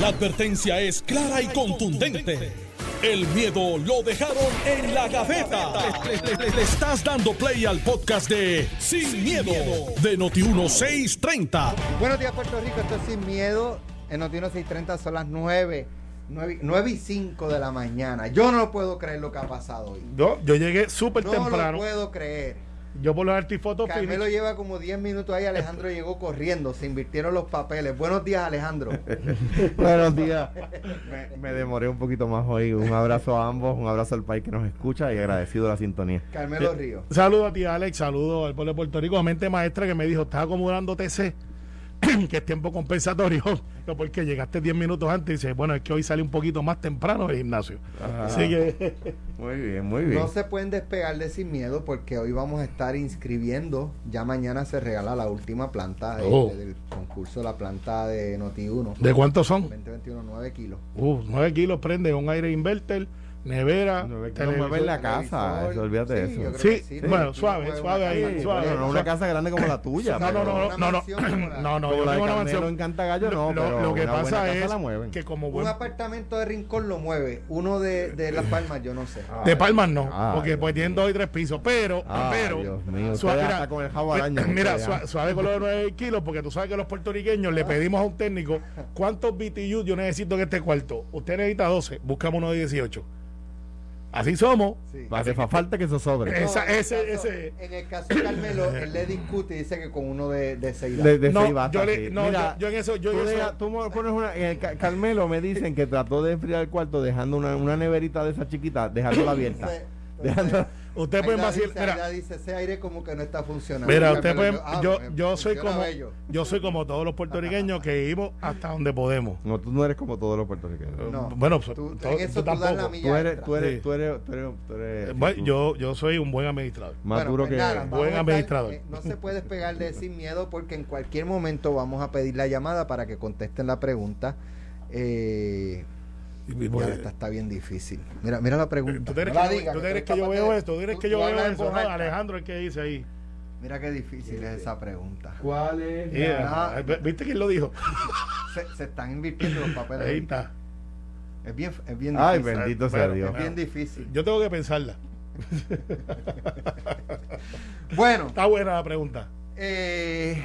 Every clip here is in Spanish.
La advertencia es clara y contundente. El miedo lo dejaron en la gaveta. Le, le estás dando play al podcast de Sin, miedo, de Noti1630. Buenos días, Puerto Rico. Esto es Sin Miedo. En Noti1630 son las 9, 9, y 5 de la mañana. Yo no puedo creer lo que ha pasado hoy. Yo, yo llegué súper No temprano. lo puedo creer. Yo por los artifotos Carmelo lleva como 10 minutos ahí. Alejandro llegó corriendo. Se invirtieron los papeles. Buenos días, Alejandro. Buenos días. Me, me demoré un poquito más hoy. Un abrazo a ambos, un abrazo al país que nos escucha y agradecido la sintonía. Carmelo Río. Saludos a ti, Alex. Saludos al pueblo de Puerto Rico. A mente maestra que me dijo, estás acumulando TC, que es tiempo compensatorio. No, porque llegaste 10 minutos antes y dice, bueno, es que hoy sale un poquito más temprano del gimnasio. Ajá. Así que, Muy bien, muy bien. No se pueden despegar de Sin Miedo porque hoy vamos a estar inscribiendo. Ya mañana se regala la última planta Oh. del concurso la planta de Noti1. ¿de cuántos son? 2021, 9 kilos. Uh, 9 kilos prende un aire inverter, nevera, No, es que televisor. no mueve la casa, eso, olvídate de Sí, eso. Sí, sí. bueno, Sí, suave, suave ahí, suave. Bueno, no una casa grande como la tuya. No, no, pero- no, no, no, no, no, yo tengo una mansión. en Cantagallo, no, lo, pero lo que una buena pasa casa es la mueven. que como Un buen apartamento de Rincón lo mueve. Uno de, de Las Palmas, yo no sé. De Palmas no, Ay, porque Dios pues tienen dos y tres pisos, pero, Ay, pero, Dios mío, suave, mira, hasta con el jabo araña, mira, usted ya. sua- suave con los 9 kilos, porque tú sabes que los puertorriqueños le pedimos a un técnico cuántos BTU yo necesito en este cuarto. Usted necesita 12, buscamos uno de 18. Así somos. Sí. Hace fa- falta que eso sobre. Esa- en el ese- caso- ese- En el caso de Carmelo, él le discute y dice que con uno de, de seis De, de No, seis basta, yo le- sí. no, Mira, yo- yo en eso- yo en tú, eso- deja- tú me pones una, en el Ca- Carmelo me dicen que trató de enfriar el cuarto dejando una, una neverita de esa chiquita, dejándola abierta. Entonces, Usted puede vacilar. dice, Mira, dice, ese aire como que no está funcionando. Mira, usted puede, ah, yo, pues, yo soy como, bello. yo soy como todos los puertorriqueños que vivimos hasta donde podemos. No, tú no eres como todos los puertorriqueños. No. Bueno, Tú- tú, en eso tú das la tampoco. milla Tú eres, tú eres, Sí. tú eres, tú eres, tú eres- Eh, bueno, tú- yo, yo soy un buen administrador. más Bueno, duro pues que nada, Buen estar- administrador. eh, no se puede despegar de sin miedo porque en cualquier momento vamos a pedir la llamada para que contesten la pregunta. Eh, Pues, esta está bien difícil. Mira, mira la pregunta. ¿Tú crees No que, yo- tú crees que veo de- esto? ¿Tú crees que yo veo eso? No. Alejandro, el que dice ahí. Mira qué difícil es esa pregunta. ¿Cuál es? Yeah. Ah. ¿Viste quién lo dijo? Se, se están invirtiendo los papeles. Ahí está. Es bien, es bien Ay, difícil. bendito sea Bueno, Dios. Es bien difícil. Yo tengo que pensarla. Bueno, Está buena la pregunta. Eh,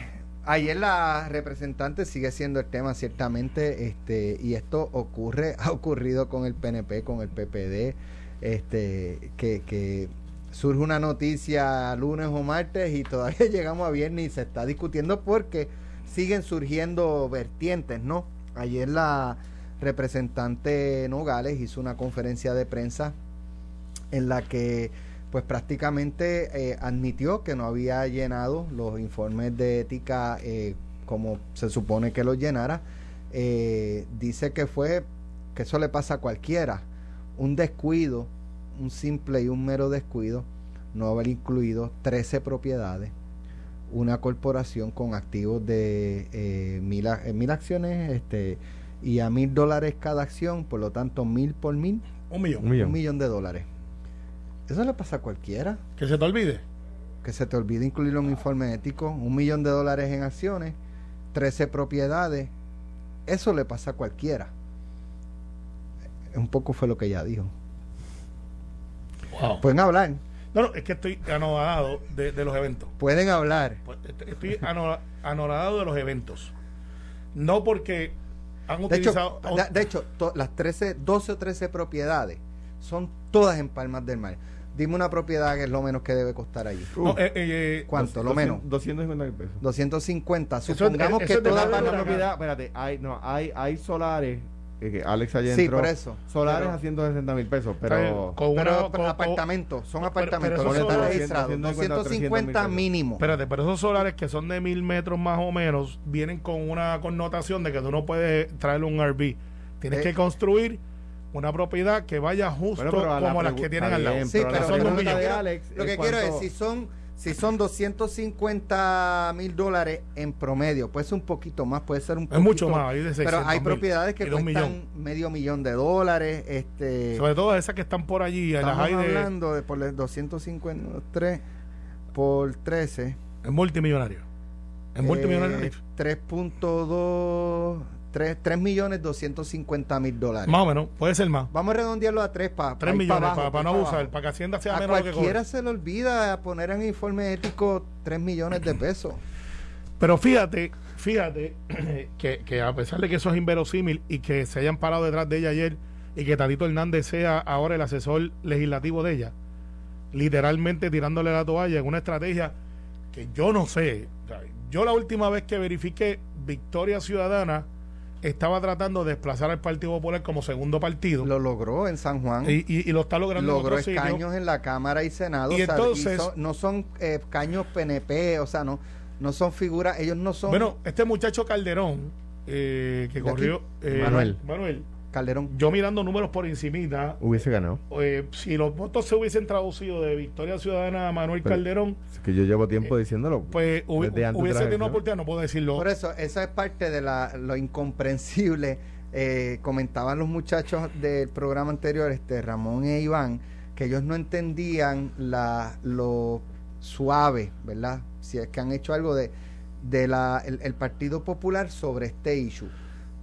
ayer la representante sigue siendo el tema ciertamente, este, y esto ocurre, ha ocurrido con el PNP, con el PPD, este, que, que surge una noticia lunes o martes y todavía llegamos a viernes y se está discutiendo porque siguen surgiendo vertientes, ¿no? Ayer la representante Nogales hizo una conferencia de prensa en la que pues prácticamente eh, admitió que no había llenado los informes de ética eh, como se supone que los llenara. Eh, dice que fue, que eso le pasa a cualquiera, un descuido, un simple y un mero descuido, no haber incluido 13 propiedades, una corporación con activos de eh, mil, a- eh, mil acciones este, y a mil dólares cada acción, por lo tanto mil por mil, Un millón. Un millón. un millón de dólares. Eso le pasa a cualquiera Que se te olvide. que se te olvide incluirlo en un informe ético, un millón de dólares en acciones, 13 propiedades, eso le pasa a cualquiera. Un poco fue lo que ella dijo. Wow. Pueden hablar, No, no, es que estoy anodado de, de los eventos. pueden hablar. Pues, est- Estoy ano- anodado de los eventos. No porque han De hecho, utilizado. de, de hecho to- las 13, 12 o 13 propiedades son todas en Palmas del Mar. Dime una propiedad que es lo menos que debe costar allí. No, eh, eh, ¿Cuánto? Lo menos. 250 mil pesos. 250. Eso- Supongamos eso que es de toda la- propiedad, espérate, hay, no, hay, hay solares, eh, que Alex allá Sí, por eso. Solares Pero- a 160 mil pesos, pero... con una- Pero, con- pero con- apartamentos, son apartamentos, que esos están registrados. 250, 250 300 mínimo. Espérate, pero esos solares que son de mil metros más o menos vienen con una connotación de que tú no puedes traerle un RV. Tienes Eh. que construir una propiedad que vaya justo Bueno, la como las que tienen al lado. Sí, pero son de Alex Lo que es quiero es, si son, si son 250 mil dólares en promedio, puede ser un poquito más, puede ser un Es poquito. mucho más, hay de 600 Pero hay propiedades que cuestan medio millón de dólares. Este, Sobre todo esas que están por allí, las estamos hay de hablando de por el 253 por 13. es multimillonario. Es eh, multimillonario. 3.2 3, millones 250 mil dólares. Más o menos, puede ser más. Vamos a redondearlo a 3 para 3 millones, para, no abusar, para que Hacienda sea a menos que cualquiera se le olvida poner en informe ético 3 millones de pesos. Pero fíjate, fíjate que, que, a pesar de que eso es inverosímil y que se hayan parado detrás de ella ayer y que Tadito Hernández sea ahora el asesor legislativo de ella, literalmente tirándole la toalla en una estrategia que yo no sé. Yo la última vez que verifiqué Victoria Ciudadana estaba tratando de desplazar al Partido Popular como segundo partido. Lo logró en San Juan. Y, lo está logrando Logró en escaños en la Cámara y Senado. Y entonces... no son eh, caños PNP, o sea, no, no son figuras, ellos no son... Bueno, este muchacho Calderón, eh, que corrió... Eh, Manuel. Manuel Calderón. Yo mirando números por encimita. Hubiese ganado. Eh, si los votos se hubiesen traducido de Victoria Ciudadana a Manuel Calderón. Es que yo llevo tiempo eh, diciéndolo. Pues hubiese tenido una oportunidad, no puedo decirlo. Por eso, esa es parte de la, lo incomprensible. Eh, comentaban los muchachos del programa anterior, este Ramón e Iván, que ellos no entendían la, lo suave, ¿verdad? Si es que han hecho algo de, de la, el Partido Popular sobre este issue.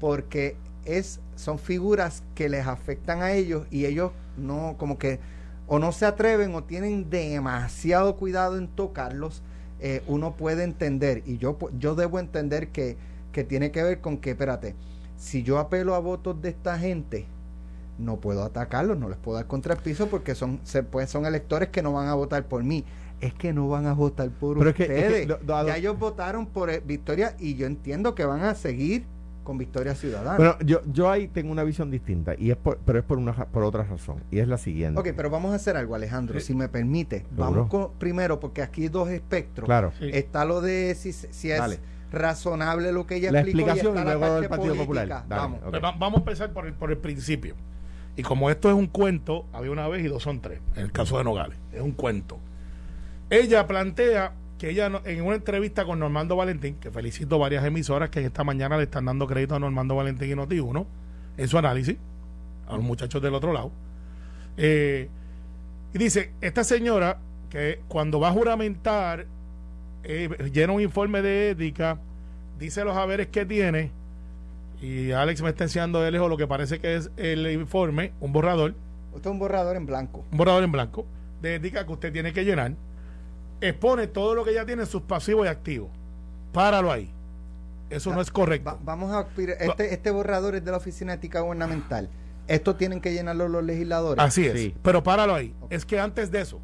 Porque es, son figuras que les afectan a ellos y ellos no, como que o no se atreven o tienen demasiado cuidado en tocarlos, eh, uno puede entender, y yo, yo debo entender que, que tiene que ver con que, espérate, si yo apelo a votos de esta gente, no puedo atacarlos, no les puedo dar contra el piso porque son, se, pues son electores que no van a votar por mí. Es que no van a votar por ustedes. ya ellos votaron por eh, Victoria y yo entiendo que van a seguir con Victoria Ciudadana. Bueno, yo, yo ahí tengo una visión distinta, y es pero es por, una, por otra razón, y es la siguiente. Ok, pero vamos a hacer algo, Alejandro, si me permite. Vamos con, primero, porque aquí hay dos espectros. Claro. Está lo de si, si es razonable lo que ella la explicación y, luego del Partido Popular. vamos. vamos a empezar por el, por el principio. Y como esto es un cuento, había una vez y dos son tres, en el caso de Nogales, es un cuento. Ella plantea que ella en una entrevista con Normando Valentín, que felicito varias emisoras que esta mañana le están dando crédito a Normando Valentín y Noti1 en su análisis, a los muchachos del otro lado, eh, y dice, esta señora que cuando va a juramentar, eh, llena un informe de ética, dice los haberes que tiene, y Alex me está enseñando de lejos lo que parece que es el informe, un borrador. Usted es un borrador en blanco. Un borrador en blanco, de ética que usted tiene que llenar expone todo lo que ya tiene en sus pasivos y activos. Páralo ahí. Eso no es correcto. vamos a este, este borrador es de la Oficina Ética Gubernamental. Esto tienen que llenarlo los legisladores. Así es. Pero páralo ahí. Es que antes de eso,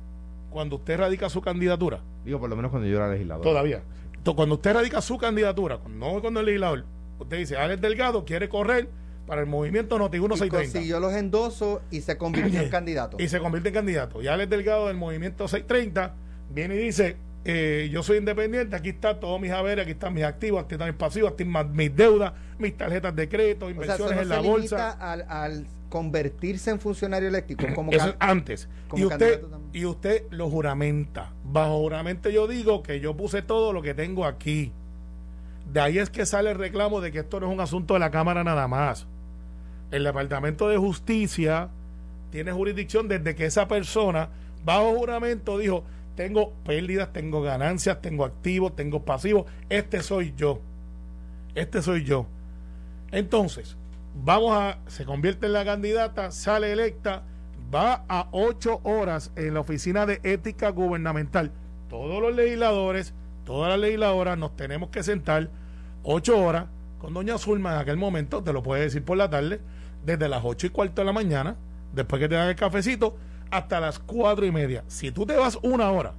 cuando usted radica su candidatura. Digo, por lo menos cuando yo era legislador. Todavía. Cuando usted radica su candidatura, no cuando el legislador, usted dice, Alex Delgado quiere correr para el movimiento Noti 1630. Si yo los endoso y se convierte en candidato. Y se convierte en candidato. Y Alex Delgado del movimiento 630 viene y dice, eh, yo soy independiente, aquí está todos mis haberes, aquí están mis activos, aquí están mis pasivos, aquí están mis deudas, mis tarjetas de crédito, inversiones en la bolsa. Al, al, convertirse en funcionario eléctrico como Eso antes. y usted y usted lo juramenta. Bajo juramento yo digo que yo puse todo lo que tengo aquí. De ahí es que sale el reclamo de que esto no es un asunto de la Cámara nada más. El Departamento de Justicia tiene jurisdicción desde que esa persona, bajo juramento, dijo, tengo pérdidas, tengo ganancias, tengo activos, tengo pasivos. Este soy yo. Este soy yo. Entonces, vamos a, se convierte en la candidata, sale electa, va a ocho horas en la oficina de ética gubernamental. Todos los legisladores, todas las legisladoras nos tenemos que sentar ocho horas con doña Zulma en aquel momento, te lo puede decir por la tarde, desde las ocho y cuarto de la mañana, después que te dan el cafecito, hasta las cuatro y media. Si tú te vas una hora,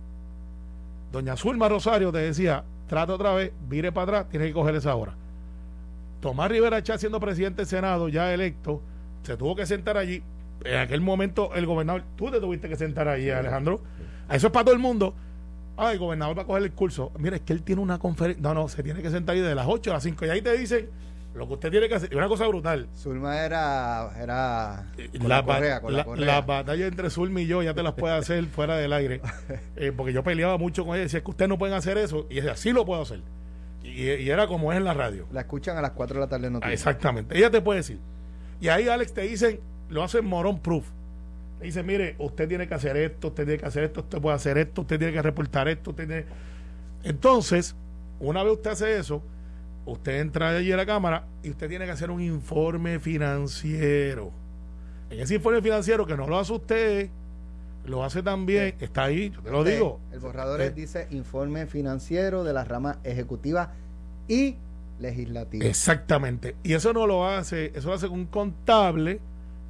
doña Zulma Rosario te decía, trata otra vez, vire para atrás, tienes que coger esa hora. Tomás Rivera Chá, siendo presidente del Senado, ya electo, se tuvo que sentar allí. En aquel momento, el gobernador, tú te tuviste que sentar allí, Alejandro. Eso es para todo el mundo. Ah, el gobernador va a coger el curso. Mira, es que él tiene una conferencia. No, no, se tiene que sentar ahí de las 8 a las 5. Y ahí te dicen, lo que usted tiene que hacer, es una cosa brutal. Zulma era, era la, la, batalla entre Zulma y yo ya te las puede hacer fuera del aire. Eh, porque yo peleaba mucho con ella. Decía, es que ustedes no pueden hacer eso. Y decía, sí lo puedo hacer. Y, era como es en la radio. La escuchan a las 4 de la tarde. No ah, exactamente. Ella te puede decir. Y ahí, Alex, te dicen, lo hacen morón proof. Te dicen, mire, usted tiene que hacer esto, usted tiene que hacer esto, usted puede hacer esto, usted tiene que reportar esto. Usted tiene... Entonces, una vez usted hace eso usted entra allí a la Cámara y usted tiene que hacer un informe financiero. En ese informe financiero que no lo hace usted, lo hace también, está ahí, yo te lo digo. El borrador dice informe financiero de la rama ejecutiva y legislativa. Exactamente. Y eso no lo hace, eso lo hace un contable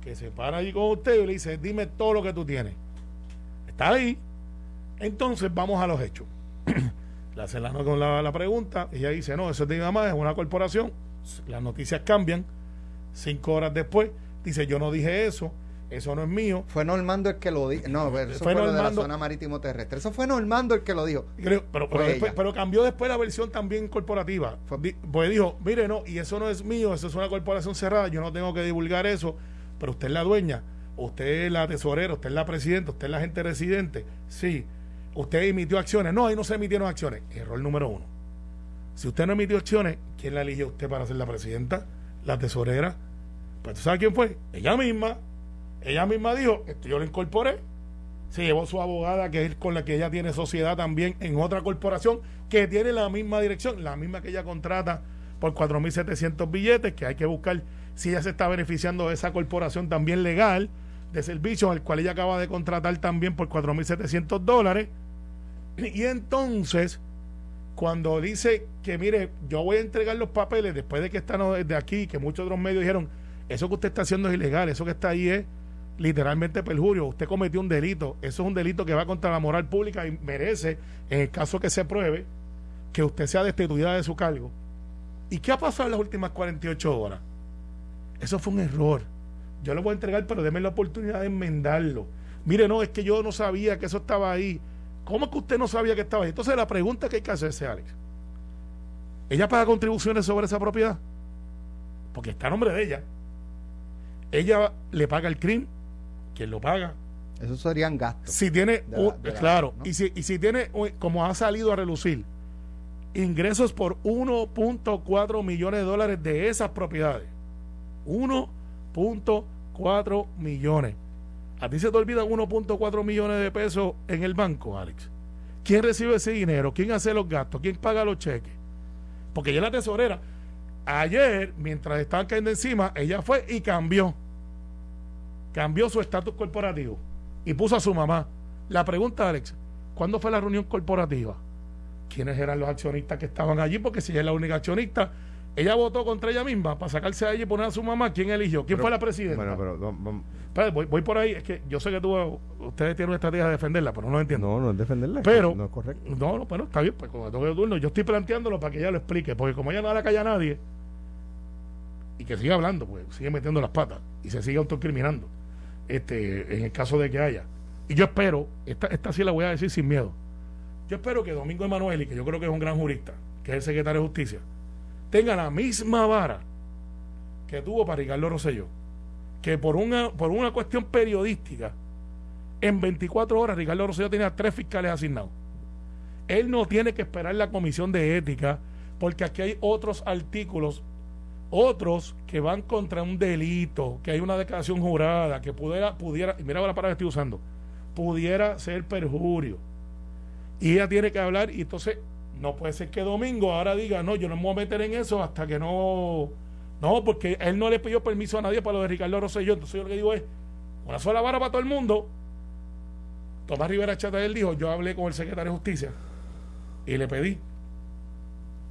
que se para allí con usted y le dice, dime todo lo que tú tienes. Está ahí. Entonces vamos a los hechos. Le hace la, con la, pregunta, ella dice, no, eso es de mi mamá, es una corporación. Las noticias cambian. Cinco horas después, dice, yo no dije eso, eso no es mío. Fue Normando el que lo dijo. No, eso fue, de la zona marítimo terrestre. Eso fue Normando el que lo dijo. pero, pero, cambió después la versión también corporativa. pues dijo, mire, no, y eso no es mío, eso es una corporación cerrada, yo no tengo que divulgar eso, pero usted es la dueña, usted es la tesorera, usted es la presidenta, usted es la gente residente. Sí usted emitió acciones. No, ahí no se emitieron acciones. Error número uno. Si usted no emitió acciones, ¿quién la eligió usted para ser la presidenta? La tesorera. Pues tú sabes quién fue? Ella misma. Ella misma dijo, esto yo lo incorporé. Se llevó su abogada, que es con la que ella tiene sociedad también en otra corporación, que tiene la misma dirección, la misma que ella contrata por 4.700 billetes, que hay que buscar si ella se está beneficiando de esa corporación también legal de servicios, al cual ella acaba de contratar también por 4.700 dólares y entonces, cuando dice que, mire, yo voy a entregar los papeles después de que están desde aquí, que muchos otros medios dijeron, eso que usted está haciendo es ilegal, eso que está ahí es literalmente perjurio, usted cometió un delito, eso es un delito que va contra la moral pública y merece, en el caso que se pruebe, que usted sea destituida de su cargo. ¿Y qué ha pasado en las últimas 48 horas? Eso fue un error. Yo lo voy a entregar, pero déme la oportunidad de enmendarlo. Mire, no, es que yo no sabía que eso estaba ahí. ¿Cómo es que usted no sabía que estaba ahí? Entonces la pregunta que hay que hacerse, Alex, ¿ella paga contribuciones sobre esa propiedad? Porque está a nombre de ella. Ella le paga el crimen, ¿quién lo paga? Eso serían gastos. Si tiene, claro, y, si, y si tiene, como ha salido a relucir, ingresos por 1.4 millones de dólares de esas propiedades. 1.4 millones. A ti se te olvidan 1.4 millones de pesos en el banco, Alex. ¿Quién recibe ese dinero? ¿Quién hace los gastos? ¿Quién paga los cheques? Porque es la tesorera. Ayer, mientras estaban cayendo encima, ella fue y cambió. Cambió su estatus corporativo y puso a su mamá. La pregunta, Alex, ¿cuándo fue la reunión corporativa? ¿Quiénes eran los accionistas que estaban allí? Porque si ella es la única accionista, ella votó contra ella misma para sacarse a ella y poner a su mamá. ¿Quién eligió? ¿Quién fue la presidenta? Bueno, pero voy, por ahí. Es que yo sé que tú, ustedes tienen una estrategia de defenderla, pero no lo entiendo. No, no es defenderla. Pero, no es correcto. No, no, bueno, está bien. Pues como tengo turno, yo estoy planteándolo para que ella lo explique. Porque como ella no la calla a nadie y que siga hablando, pues sigue metiendo las patas y se sigue autocriminando. Este, en el caso de que haya. Y yo espero, esta, esta sí la voy a decir sin miedo. Yo espero que Domingo Emanuel, y que yo creo que es un gran jurista, que es el secretario de Justicia, tenga la misma vara que tuvo para Ricardo Rosselló. Que por una, por una cuestión periodística, en 24 horas Ricardo Rosselló tenía tres fiscales asignados. Él no tiene que esperar la comisión de ética, porque aquí hay otros artículos, otros que van contra un delito, que hay una declaración jurada, que pudiera, pudiera, mira la palabra que estoy usando, pudiera ser perjurio. Y ella tiene que hablar, y entonces no puede ser que Domingo ahora diga, no, yo no me voy a meter en eso hasta que no. No, porque él no le pidió permiso a nadie para lo de Ricardo Rosselló. Entonces yo lo que digo es, una sola vara para todo el mundo. Tomás Rivera Chata él dijo, yo hablé con el secretario de Justicia y le pedí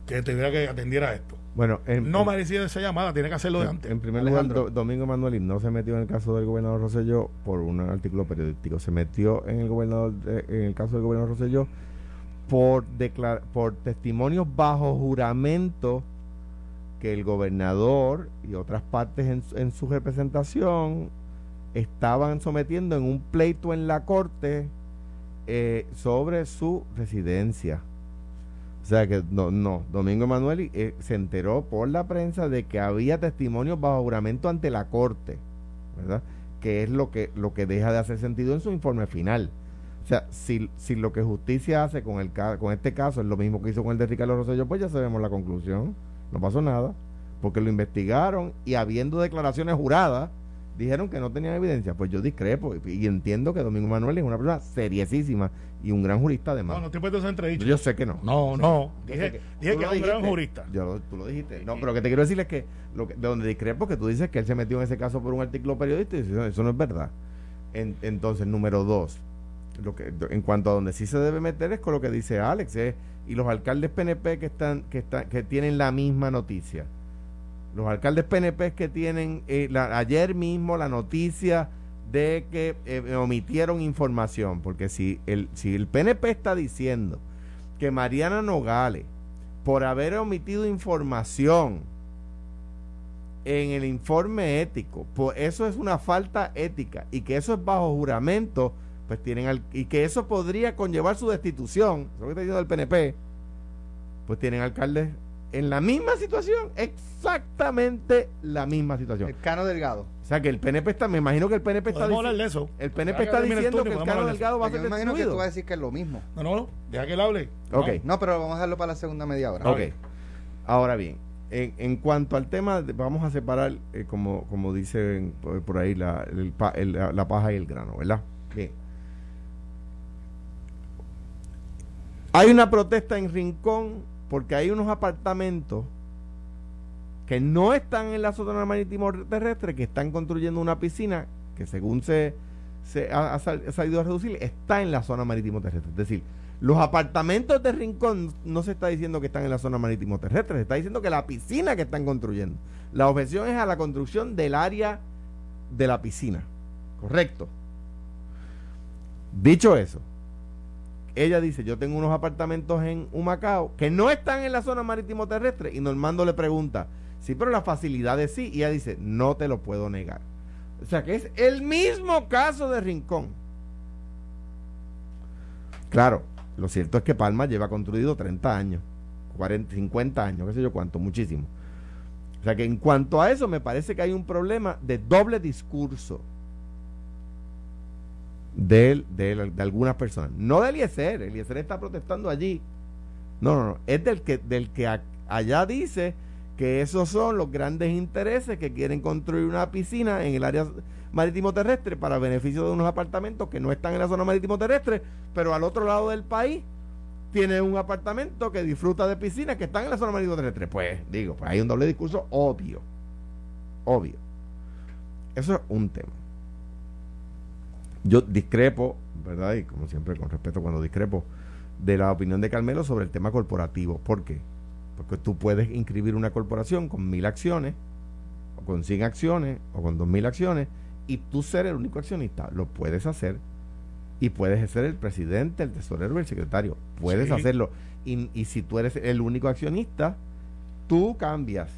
que tuviera que atendiera esto. Bueno, no merecía esa llamada, tiene que hacerlo de antes. En primer lugar, Domingo Manuel no se metió en el caso del gobernador Rosselló por un artículo periodístico. Se metió en el gobernador, en el caso del gobernador Rosselló por, testimonios bajo juramento que el gobernador y otras partes en, su representación estaban sometiendo en un pleito en la corte eh, sobre su residencia. O sea que no, no Domingo Emanuel eh, se enteró por la prensa de que había testimonios bajo juramento ante la corte, ¿verdad? Que es lo que, lo que deja de hacer sentido en su informe final. O sea, si, si lo que justicia hace con, el, con este caso es lo mismo que hizo con el de Ricardo Rosselló, pues ya sabemos la conclusión. No pasó nada, porque lo investigaron y habiendo declaraciones juradas dijeron que no tenían evidencia. Pues yo discrepo y, entiendo que Domingo Manuel es una persona seriosísima y un gran jurista además. No, no te puedes entredicho. Yo sé que no. No, no. Dije, que, dije que es un gran jurista. Yo, tú lo dijiste. No, pero lo que te quiero decir es que, lo que de donde discrepo es que tú dices que él se metió en ese caso por un artículo periodístico y eso, eso no es verdad. entonces, número dos, lo que, en cuanto a donde sí se debe meter es con lo que dice Alex, eh, y los alcaldes PNP que están, que están, que tienen la misma noticia. Los alcaldes PNP que tienen eh, ayer mismo la noticia de que eh, omitieron información, porque si el, si el PNP está diciendo que Mariana Nogales, por haber omitido información en el informe ético, pues eso es una falta ética y que eso es bajo juramento, pues tienen y que eso podría conllevar su destitución, eso que está diciendo el PNP, pues tienen alcaldes en la misma situación, exactamente la misma situación. El Cano Delgado. O sea que el PNP está, me imagino que el PNP está diciendo. eso. El PNP está diciendo que el Cano Delgado va a ser Yo me imagino que tú vas a decir que es lo mismo. No, no, no, deja que él hable. Ok. No, pero vamos a dejarlo para la segunda media hora. Ok. Ahora bien, en, en cuanto al tema, vamos a separar, eh, como, como dicen por, ahí, la, la paja y el grano, ¿verdad? Bien. Hay una protesta en Rincón porque hay unos apartamentos que no están en la zona marítimo terrestre, que están construyendo una piscina que según se, se ha, salido a reducir, está en la zona marítimo terrestre. Es decir, los apartamentos de Rincón no se está diciendo que están en la zona marítimo terrestre, se está diciendo que la piscina que están construyendo. La objeción es a la construcción del área de la piscina. Correcto. Dicho eso, ella dice, yo tengo unos apartamentos en Humacao que no están en la zona marítimo terrestre y Normando le pregunta, sí, pero las facilidades sí, y ella dice, no te lo puedo negar. O sea que es el mismo caso de Rincón. Claro, lo cierto es que Palma lleva construido 30 años, 40, 50 años, qué sé yo cuánto, muchísimo. O sea que en cuanto a eso me parece que hay un problema de doble discurso de, de, algunas personas. No de Eliezer, Eliezer está protestando allí. No, no, no, es del que, del que allá dice que esos son los grandes intereses que quieren construir una piscina en el área marítimo terrestre para beneficio de unos apartamentos que no están en la zona marítimo terrestre, pero al otro lado del país tiene un apartamento que disfruta de piscinas que están en la zona marítimo terrestre. Pues digo, pues hay un doble discurso obvio. Obvio. Eso es un tema. Yo discrepo, ¿verdad? Y como siempre, con respeto cuando discrepo, de la opinión de Carmelo sobre el tema corporativo. ¿Por qué? Porque tú puedes inscribir una corporación con mil acciones, o con cien acciones, o con dos mil acciones, y tú ser el único accionista. Lo puedes hacer. Y puedes ser el presidente, el tesorero, el secretario. Puedes hacerlo. Y, y, si tú eres el único accionista, tú cambias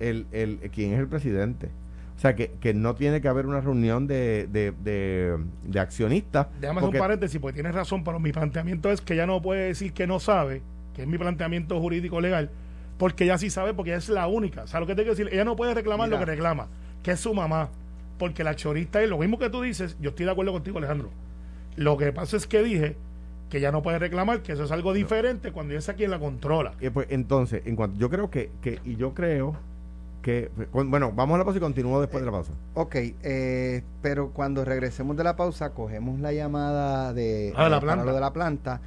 el, el, quién es el presidente o sea, que, que no tiene que haber una reunión de, de, de, accionistas. Déjame hacer un paréntesis, porque tienes razón, pero mi planteamiento es que ella no puede decir que no sabe, que es mi planteamiento jurídico legal, porque ella sí sabe, porque ella es la única. O sea, lo que tengo que decir, ella no puede reclamar lo que reclama, que es su mamá, porque la accionista es lo mismo que tú dices, yo estoy de acuerdo contigo, Alejandro. Lo que pasa es que dije que ella no puede reclamar, que eso es algo diferente cuando ella es quien la controla. Eh, pues entonces, en cuanto yo creo que, que y yo creo que, bueno, vamos a la pausa y continúo después de la pausa. Ok, eh, pero cuando regresemos de la pausa, cogemos la llamada de, ah, la planta. lo de la planta.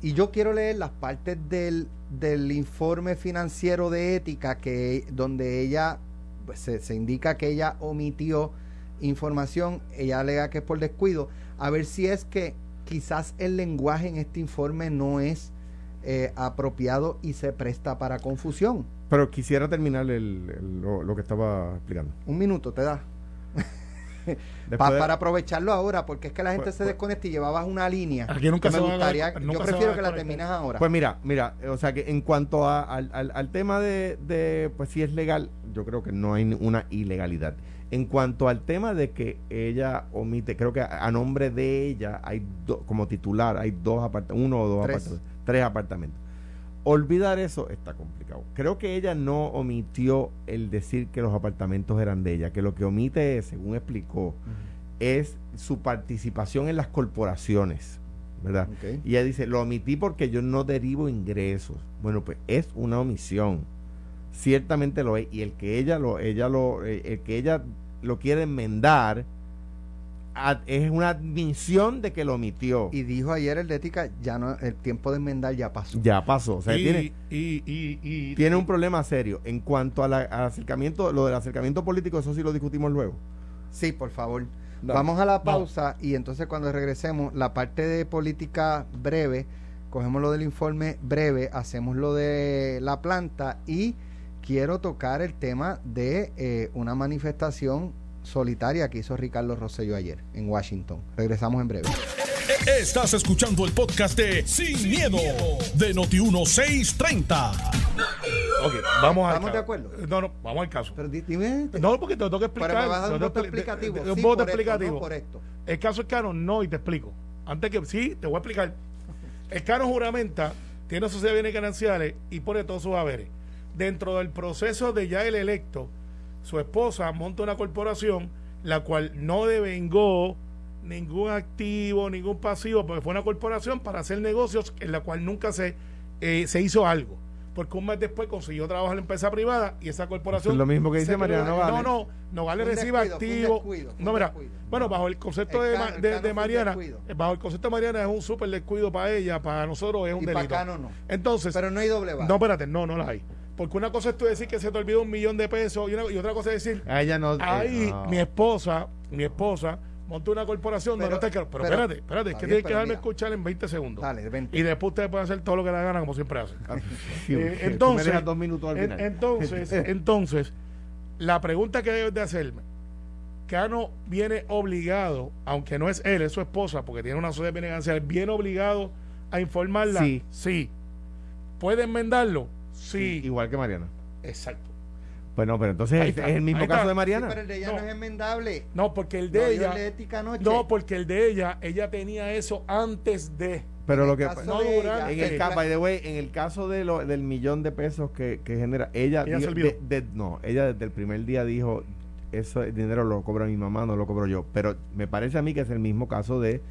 Y yo quiero leer las partes del, del informe financiero de ética que donde ella pues, se, se, indica que ella omitió información, ella alega que es por descuido, a ver si es que quizás el lenguaje en este informe no es eh, apropiado y se presta para confusión. Pero quisiera terminar el, lo, que estaba explicando. Un minuto, te da. para aprovecharlo ahora, porque es que la gente pues, se pues, desconecta y llevabas una línea. Aquí nunca me gustaría, yo prefiero que la termines ahora. Pues mira, mira, o sea que en cuanto al, al, tema de, de, pues si es legal, yo creo que no hay una ilegalidad. En cuanto al tema de que ella omite, creo que a, nombre de ella hay como titular, hay dos apartamentos, uno o dos apartamentos, tres apartamentos. Olvidar eso está complicado. Creo que ella no omitió el decir que los apartamentos eran de ella, que lo que omite es, según explicó, es su participación en las corporaciones, ¿verdad? Y ella dice, lo omití porque yo no derivo ingresos. Bueno, pues es una omisión. Ciertamente lo es. Y el que ella lo, ella lo, eh, el que ella lo quiere enmendar, es una admisión de que lo omitió. Y dijo ayer el de ética, ya no, el tiempo de enmendar ya pasó. Ya pasó. O sea, y, tiene, y, tiene un problema serio. En cuanto al acercamiento, lo del acercamiento político, eso sí lo discutimos luego. Sí, por favor. Vamos a la pausa y entonces cuando regresemos, la parte de política breve, cogemos lo del informe breve, hacemos lo de la planta y quiero tocar el tema de eh, una manifestación solitaria que hizo Ricardo Rosselló ayer en Washington. Regresamos en breve. Estás escuchando el podcast de Sin, miedo, de Noti1630. Ok, vamos ¿Estamos de acuerdo? No, no, vamos al caso. Pero dime. No, porque te tengo que explicar. Pero me vas a dar un voto explicativo. un voto explicativo. por esto. El caso es caro, no, y te explico. Antes que, sí, te voy a explicar. El caro juramenta, tiene sociedad de bienes gananciales y pone todos sus haberes. Dentro del proceso de ya el electo, su esposa monta una corporación la cual no devengó ningún activo, ningún pasivo, porque fue una corporación para hacer negocios en la cual nunca se, eh, se hizo algo. Porque un mes después consiguió trabajo en la empresa privada y esa corporación. Es lo mismo que dice Mariana Nogales. No, no, Nogales recibe activo. no, mira, bueno, bajo el concepto de, de, Mariana, eh, bajo el concepto de Mariana es un súper descuido para ella, para nosotros es un y delito. Para no. Entonces. Pero no hay doble No, espérate, no, no la hay. Porque una cosa es tú decir que se te olvidó un millón de pesos y, otra cosa es decir. A ella no. Ahí, eh, mi esposa, mi esposa montó una corporación pero, no te Pero, espérate, espérate, es que tienes que dejarme escuchar en 20 segundos. Dale, 20. Y después ustedes pueden hacer todo lo que la gana, como siempre hacen. eh, entonces, dos minutos al final. entonces, entonces, la pregunta que debes de hacerme, Cano viene obligado, aunque no es él, es su esposa, porque tiene una sociedad de benegancia, viene obligado a informarla. Sí. Sí. ¿Puede enmendarlo? Sí. Igual que Mariana. Exacto. Bueno, pero entonces es, el mismo caso de Mariana. pero el de ella no, es enmendable. No, porque el de ella. no, no, porque el de ella, ella tenía eso antes de. Pero lo que no durante. En el, caso, by the way, en el caso de lo, del millón de pesos que, que genera, ella, ella no, ella desde el primer día dijo, eso el dinero lo cobra mi mamá, no lo cobro yo. Pero me parece a mí que es el mismo caso de,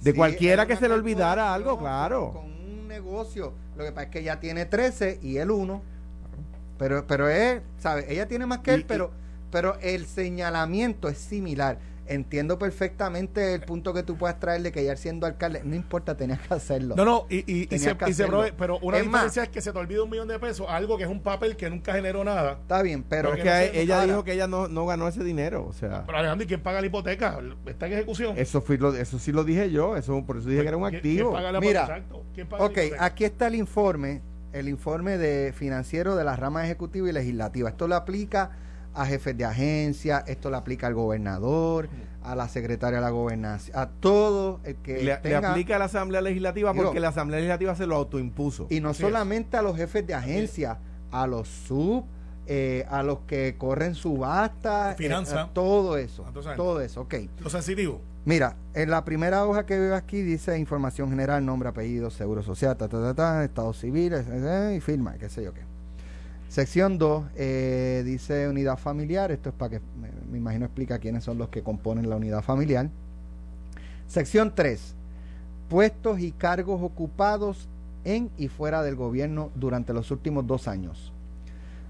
de cualquiera que se le olvidara algo, claro. Con un negocio, lo que pasa es que ella tiene 13 y él uno. Pero, pero es, ¿sabes? Ella tiene más que él, pero, pero el señalamiento es similar. Entiendo perfectamente el punto que tú puedas traer de que ella siendo alcalde, no importa, tenías que hacerlo. No, no, y, y, se, pero una diferencia es que se te olvida un millón de pesos, algo que es un papel que nunca generó nada. Está bien, pero. que ella dijo que ella no, no ganó ese dinero, o sea. Pero Alejandro, ¿y quién paga la hipoteca? ¿Está en ejecución? Eso, fui lo, eso sí lo dije yo, eso por eso dije que era un activo. ¿quién paga la Mira, ¿quién paga ok, aquí está el informe el informe de financiero de la rama ejecutiva y legislativa. Esto lo aplica a jefes de agencia, esto lo aplica al gobernador, a la secretaria de la gobernación, a todo el que le, aplica a la Asamblea Legislativa porque la Asamblea Legislativa se lo autoimpuso. Y no solamente a los jefes de agencia, a los sub, eh, a los que corren subasta, eh, todo eso, todo eso, ok. Lo sensitivo. Mira, en la primera hoja que veo aquí dice información general, nombre, apellido, seguro social, ta, ta, ta, estado civil, eh, eh, y firma, qué sé yo qué. Sección 2 eh, dice unidad familiar, esto es para que, me, imagino explica quiénes son los que componen la unidad familiar. Sección 3, puestos y cargos ocupados en y fuera del gobierno durante los últimos dos años.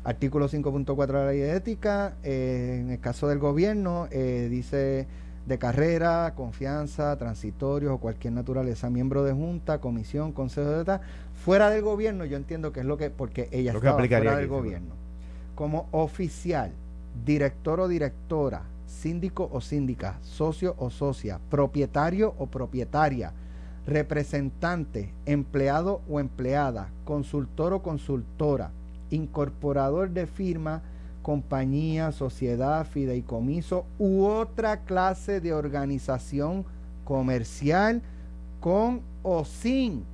Artículo 5.4 de la ley de ética, en el caso del gobierno, dice de carrera, confianza, transitorios o cualquier naturaleza, miembro de junta, comisión, consejo de tal, fuera del gobierno, yo entiendo que es lo que, porque ella está fuera del gobierno. Como oficial, director o directora, síndico o síndica, socio o socia, propietario o propietaria, representante, empleado o empleada, consultor o consultora, incorporador de firma, compañía, sociedad, fideicomiso u otra clase de organización comercial con o sin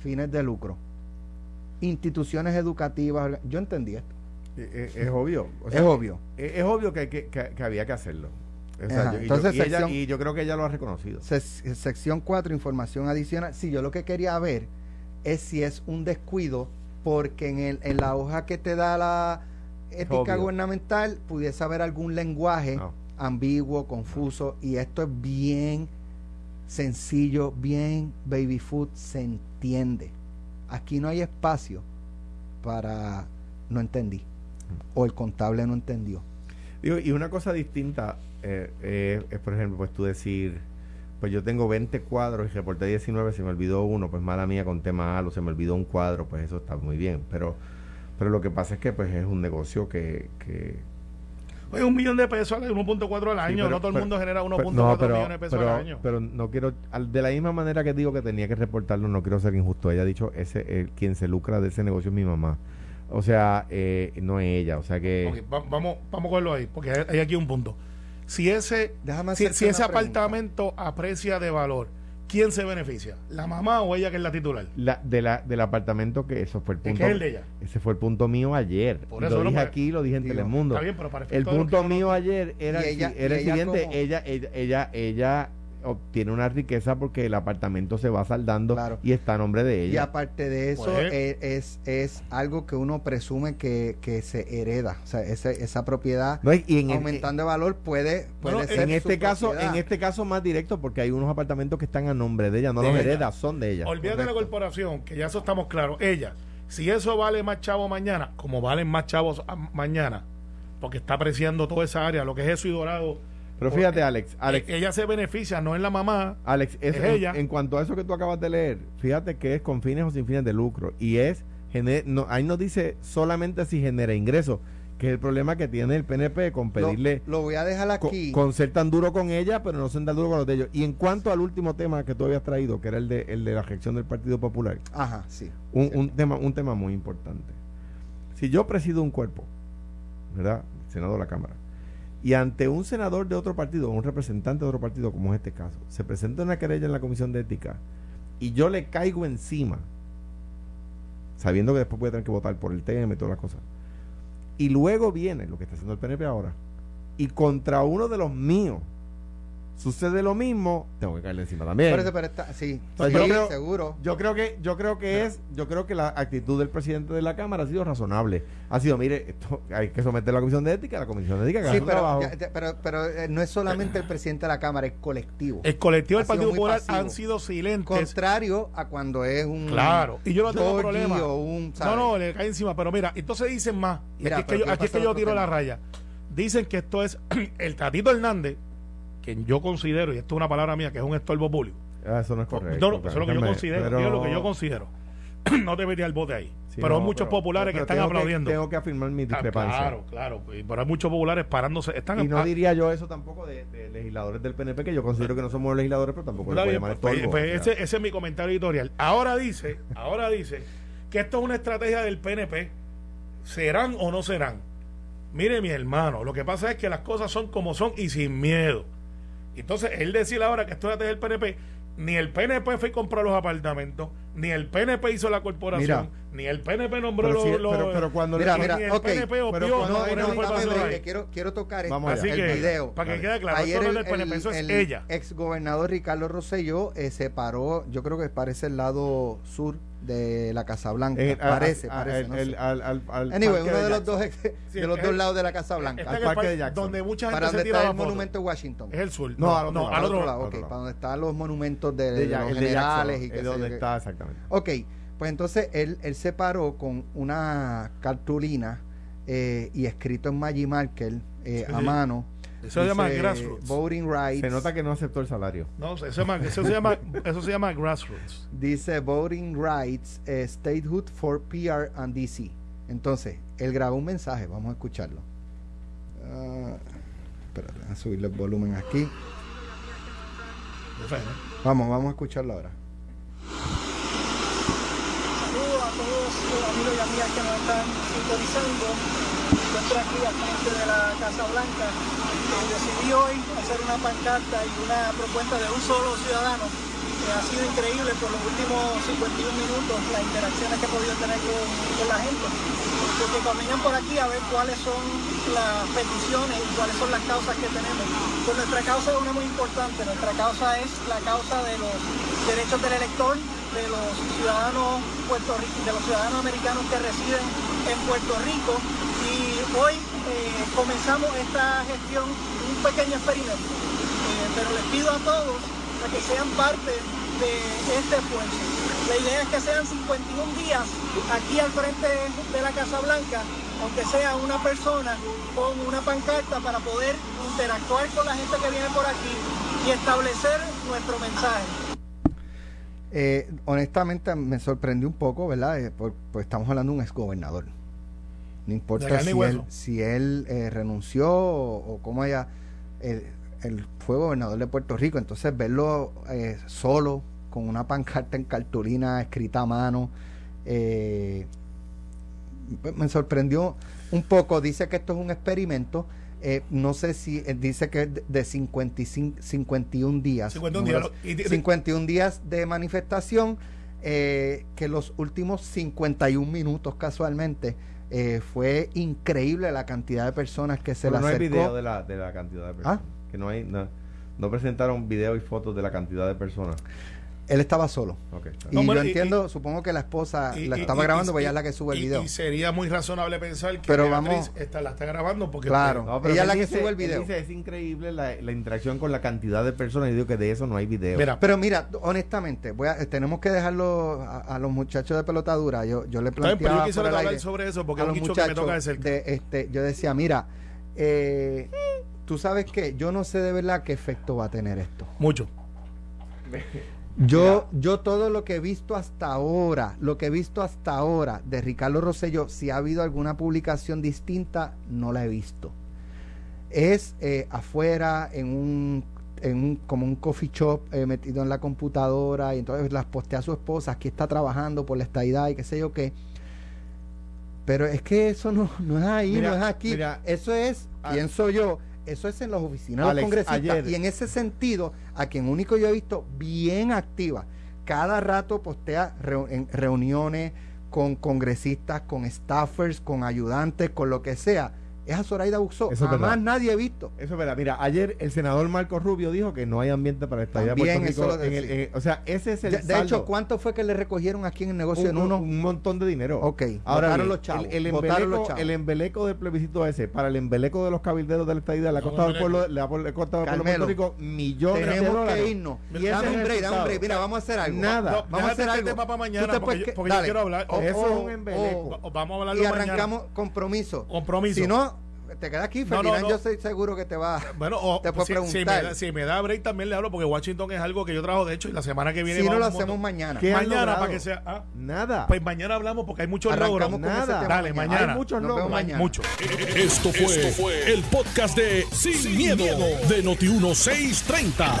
fines de lucro. Instituciones educativas. Yo entendí esto. Eh, eh, es, obvio. es obvio. Es, obvio que, que, había que hacerlo. entonces, y, yo, creo que ella lo ha reconocido. sección 4, información adicional. Si yo lo que quería ver es si es un descuido, porque en, el, en la hoja que te da la, ética gubernamental pudiese haber algún lenguaje ambiguo, confuso, y esto es bien sencillo, bien baby food, se entiende. Aquí no hay espacio para no entendí o el contable no entendió. y una cosa distinta eh, es, por ejemplo, pues tú decir, pues yo tengo 20 cuadros y reporté 19, se me olvidó uno, pues mala mía con tema o se me olvidó un cuadro, pues eso está muy bien. Pero, pero lo que pasa es que pues es un negocio que... que Oye, un millón de pesos, 1.4 al año, no todo el mundo genera 1.4 millones de pesos al año. Pero no quiero, de la misma manera que digo que tenía que reportarlo, no quiero ser injusto. Ella ha dicho, ese, el, quien se lucra de ese negocio es mi mamá. O sea, eh, no es ella, o sea que... vamos, vamos a cogerlo ahí, porque hay aquí un punto. Si ese, si, ese apartamento aprecia de valor, ¿quién se beneficia? ¿La mamá o ella que es la titular? La, de la, del apartamento que eso fue el punto. ¿Es el de ella? Ese fue el punto mío ayer. Por eso lo dije aquí, lo dije en Telemundo. Está bien, pero para el punto mío ayer era, ella, era el siguiente, ella, ella, ella, ella obtiene una riqueza porque el apartamento se va saldando y está a nombre de ella. Y aparte de eso, pues, eh, es, es, algo que uno presume que, se hereda. O sea, esa, esa propiedad aumentando de valor puede, puede ser. En este caso, en este caso más directo, porque hay unos apartamentos que están a nombre de ella, no los hereda, son de ella. Olvídate de la corporación, que ya eso estamos claros. Ella, si eso vale más chavo mañana, como valen más chavos mañana, porque está apreciando toda esa área, lo que es eso y dorado pero fíjate, Alex, Alex. Ella se beneficia, no es la mamá. Alex, es, ella. En, cuanto a eso que tú acabas de leer, fíjate que es con fines o sin fines de lucro. Y es. No, ahí nos dice solamente si genera ingresos, que es el problema que tiene el PNP con pedirle. Lo, voy a dejar aquí. Con, ser tan duro con ella, pero no ser tan duro con los de ellos. Y en cuanto al último tema que tú habías traído, que era el de, el de la gestión del Partido Popular. Ajá, sí. Un, un, tema, un tema muy importante. Si yo presido un cuerpo, ¿verdad? Senado de la Cámara y ante un senador de otro partido, o un representante de otro partido, como es este caso, se presenta una querella en la Comisión de Ética y yo le caigo encima, sabiendo que después voy a tener que votar por el tema y todas las cosas, y luego viene lo que está haciendo el PNP ahora, y contra uno de los míos, sucede lo mismo, tengo que caerle encima también. sí, yo creo, seguro. Yo creo que, yo creo que es, yo creo que la actitud del presidente de la Cámara ha sido razonable. Ha sido, mire, esto hay que someter a la Comisión de Ética, la Comisión de Ética sí, pero, pero, pero, eh, no es solamente el presidente de la Cámara, es colectivo. El colectivo del Partido Popular han sido silentes. Contrario a cuando es un. Claro, y yo no tengo problema. no, no, le cae encima, pero mira, entonces dicen más. Mira, aquí, es que yo, aquí es que yo tiro la raya. Dicen que esto es el Tatito Hernández que yo considero, y esto es una palabra mía, que es un estorbo público. Ah, eso no es correcto. No, eso es lo que yo considero. lo que yo considero. no te metí al bote ahí. pero hay muchos populares que están aplaudiendo. tengo que afirmar mi ah, discrepancia. claro, claro. Pero hay muchos populares parándose. Están y no diría yo eso tampoco de, legisladores del PNP, que yo considero que no somos legisladores, pero tampoco voy llamar pues, estorbo. Pues, ese, ese, es mi comentario editorial. Ahora dice, ahora dice que esto es una estrategia del PNP. ¿Serán o no serán? Mire, mi hermano, lo que pasa es que las cosas son como son y sin miedo. Entonces, él decir ahora que esto es del PNP, ni el PNP fue y compró los apartamentos, ni el PNP hizo la corporación, ni el PNP nombró los, pero, cuando mira, mira, ni el PNP opió, no, quiero, quiero tocar Así el que, video. Para que quede claro, Ayer esto no es el, PNP, eso es ella. Ex gobernador Ricardo Rosselló eh, se paró, yo creo que parece el lado sur de la Casa Blanca. Eh, parece, parece. anyway, uno de, los, dos, de los dos lados de la Casa Blanca. al parque de Jackson. Donde mucha gente para donde está el monumento de Washington. Es el sur. No, al otro, lado. okay, para donde están los monumentos de, los generales. y que es donde está exactamente. Ok, pues entonces él, él se paró con una cartulina eh, y escrito en Maggie Marker eh, a mano eso se llama grassroots. Voting rights. Se nota que no aceptó el salario. No, eso, se llama, eso, se, llama, eso se llama grassroots. Dice Voting Rights, eh, Statehood for PR and DC. Entonces, él grabó un mensaje, vamos a escucharlo. Uh, espérate, a subirle el volumen aquí. Vamos, vamos a escucharlo ahora. Saludos a todos los amigos y amigas que nos están sintonizando. Estoy aquí al frente de la Casa Blanca decidí hoy hacer una pancarta y una propuesta de un solo ciudadano. que ha sido increíble por los últimos 51 minutos las interacciones que he podido tener con, la gente. Porque caminan por aquí a ver cuáles son las peticiones y cuáles son las causas que tenemos. Pues nuestra causa es una muy importante. Nuestra causa es la causa de los derechos del elector, de los ciudadanos de los ciudadanos americanos que residen en Puerto Rico. Y hoy eh, comenzamos esta gestión, un pequeño experimento, eh, pero les pido a todos que sean parte de este esfuerzo. La idea es que sean 51 días aquí al frente de la Casa Blanca aunque sea una persona con una pancarta para poder interactuar con la gente que viene por aquí y establecer nuestro mensaje. Eh, honestamente me sorprendió un poco, ¿verdad? Eh, pues estamos hablando de un exgobernador. No importa si él, si él eh, renunció o, cómo haya... él fue gobernador de Puerto Rico, entonces verlo solo, con una pancarta en cartulina escrita a mano, me sorprendió un poco. Dice que esto es un experimento eh, no sé si eh, dice que de 55, 51 días. 51 días. de manifestación, eh, que los últimos 51 minutos casualmente fue increíble la cantidad de personas que se Pero no hay video de la, de la cantidad de personas. ¿Ah? Que no hay, no, no presentaron video y fotos de la cantidad de personas. Él estaba solo. y yo entiendo, supongo que la esposa la estaba grabando, porque ella es la que sube el video. Y sería muy razonable pensar que pero vamos, esta, la está grabando porque... Claro, ella es la que sube el video. Dice, es increíble la, interacción con la cantidad de personas y digo que de eso no hay video. pero mira, honestamente, voy a, tenemos que dejarlo a, los muchachos de pelotadura. Yo, yo le planteaba pero yo hablar sobre eso porque a los muchachos que me toca de, de este, Yo decía, mira, eh, tú sabes que yo no sé de verdad qué efecto va a tener esto. Mucho. Yo, yo todo lo que he visto hasta ahora, lo que he visto hasta ahora de Ricardo Rosselló, si ha habido alguna publicación distinta, no la he visto. Es eh, afuera, en un, en un, como un coffee shop eh, metido en la computadora, y entonces las postea a su esposa, aquí está trabajando por la estadidad y qué sé yo qué. Pero es que eso no, no es ahí, no es aquí. eso es, ah. pienso yo, eso es en las oficinas de los congresistas. Y en ese sentido, a quien único yo he visto bien activa, cada rato postea en reuniones con congresistas, con staffers, con ayudantes, con lo que sea es a Zoraida Buxó. Eso Jamás nadie ha visto. Eso es verdad. Mira, ayer el senador Marco Rubio dijo que no hay ambiente para esta idea Puerto Rico. En o sea, ese es el De, hecho, ¿cuánto fue que le recogieron aquí en el negocio un, en uno? Un montón de dinero. Ok. Ahora los chavos. El, embeleco, el embeleco del plebiscito ese, para el embeleco de los cabilderos de la estadía, le ha costado al pueblo, le ha costado al pueblo de Puerto Rico millones de dólares. que irnos. Y dame un break, dame un break. Mira, vamos a hacer algo. Nada. Vamos a hacer algo. tema para mañana, porque yo quiero hablar. Eso es un embeleco. Vamos a hablarlo. Y arrancamos compromiso. Compromiso. Si no te queda aquí, Ferdinand, yo estoy seguro que te va bueno, o, te puedo si, preguntar. Si me, da, break también le hablo porque Washington es algo que yo trabajo de hecho y la semana que viene si no lo hacemos mañana. Mañana para que sea ah, nada. Pues mañana hablamos porque hay muchos logros. Nada. Dale, mañana. Hay muchos logros. Mañana. Mucho. Esto fue, el podcast de Sin, miedo, de Noti 1630.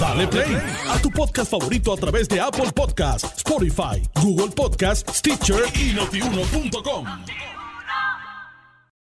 Dale play a tu podcast favorito a través de Apple Podcasts, Spotify, Google Podcasts, Stitcher y notiuno.com.